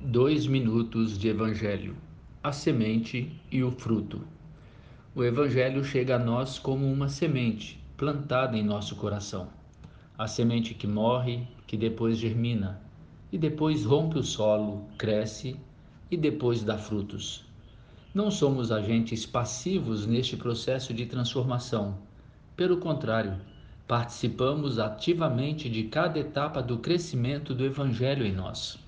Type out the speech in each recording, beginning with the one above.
Dois minutos de Evangelho: a semente e o fruto. O Evangelho chega a nós como uma semente plantada em nosso coração. A semente que morre, que depois germina, e depois rompe o solo, cresce e depois dá frutos. Não somos agentes passivos neste processo de transformação. Pelo contrário, participamos ativamente de cada etapa do crescimento do Evangelho em nós.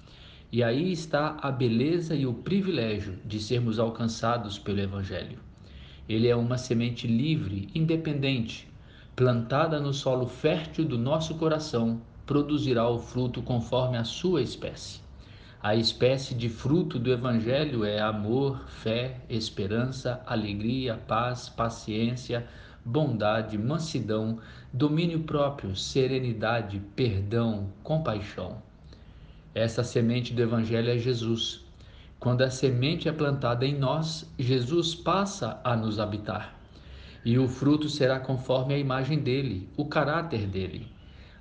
E aí está a beleza e o privilégio de sermos alcançados pelo Evangelho. Ele é uma semente livre, independente, plantada no solo fértil do nosso coração, produzirá o fruto conforme a sua espécie. A espécie de fruto do Evangelho é amor, fé, esperança, alegria, paz, paciência, bondade, mansidão, domínio próprio, serenidade, perdão, compaixão. Essa semente do Evangelho é Jesus. Quando a semente é plantada em nós, Jesus passa a nos habitar. E o fruto será conforme a imagem dele, o caráter dele.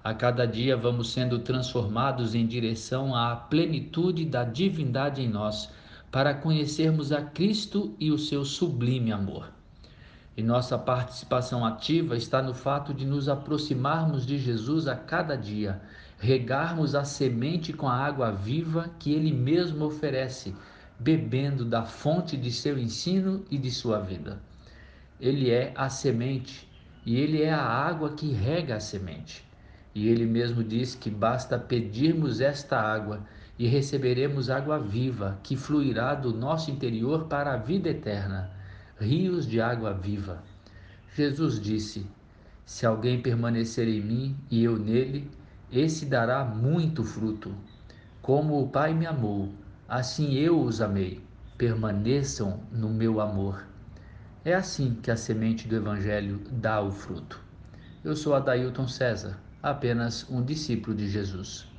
A cada dia vamos sendo transformados em direção à plenitude da divindade em nós, para conhecermos a Cristo e o seu sublime amor. E nossa participação ativa está no fato de nos aproximarmos de Jesus a cada dia, regarmos a semente com a água viva que ele mesmo oferece, bebendo da fonte de seu ensino e de sua vida. Ele é a semente e ele é a água que rega a semente. E ele mesmo diz que basta pedirmos esta água e receberemos água viva que fluirá do nosso interior para a vida eterna rios de água viva. Jesus disse: Se alguém permanecer em mim e eu nele, esse dará muito fruto. Como o Pai me amou, assim eu os amei. Permaneçam no meu amor. É assim que a semente do Evangelho dá o fruto. Eu sou Adailton César, apenas um discípulo de Jesus.